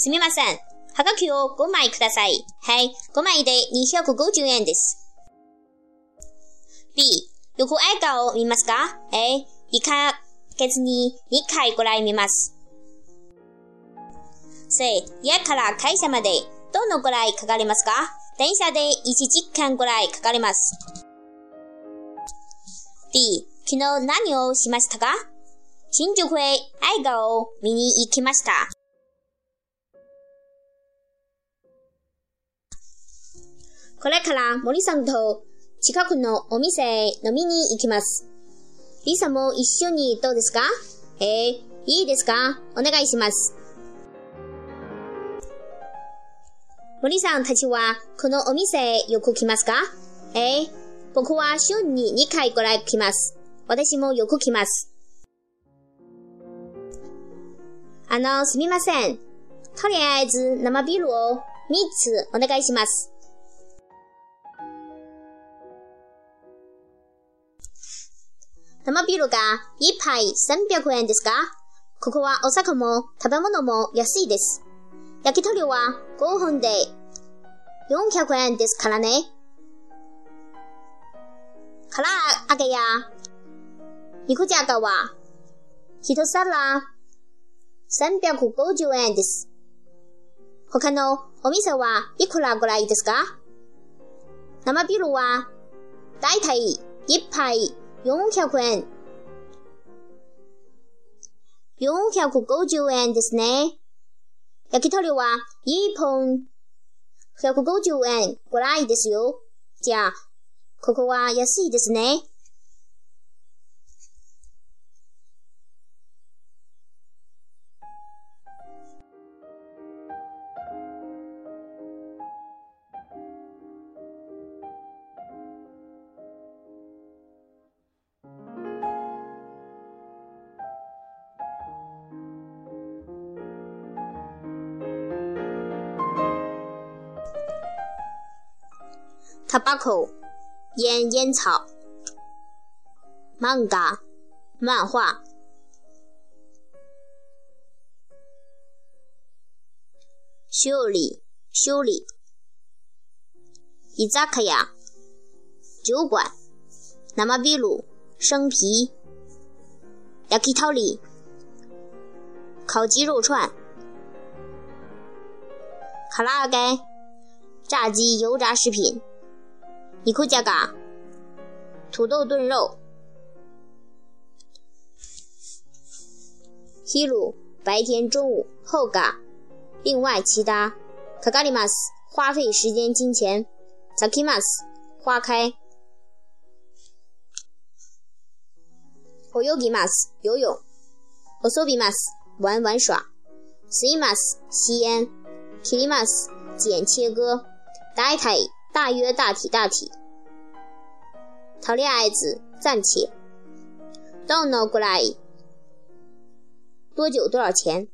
すみません。はがきを5枚ください。はい。5枚で250円です。B、旅行映画を見ますか ?A、1ヶ月に2回ぐらい見ます。C、家から会社までどのぐらいかかりますか？電車で1時間ぐらいかかります。D、昨日何をしましたか？新宿へ映画を見に行きました。これから森さんと近くのお店へ飲みに行きます。リサも一緒にどうですか？えー、いいですか？お願いします。森さんたちはこのお店へよく来ますか？えー、僕は週に2回ぐらい来ます。私もよく来ます。あの、すみません。とりあえず生ビールを3つお願いします。生ビールが1杯300円ですか？ここはお酒も食べ物も安いです。焼き鳥は5分で400円ですからね。唐揚げや肉じゃがは一皿350円です。他のお店はいくらぐらいですか？生ビールはだいたい1杯400円。450円ですね。焼き鳥は1本150円ぐらいですよ。じゃあ、ここは安いですね。Tobacco 烟烟草，manga 漫画，修理修理，伊扎克亚酒馆，那么比如生皮，yakitori 烤鸡肉串，卡拉盖炸鸡油炸食品。尼库加嘎，土豆炖肉。西鲁白天、中午、后嘎。另外其他。卡卡里马斯花费时间、金钱。萨基马斯花开。o 尤吉马斯游泳。o 索比马斯玩玩耍。西马斯吸烟。k 里马斯剪切割。大体。大约大体大体。とりあえず暂且。どのくらい？多久多少钱？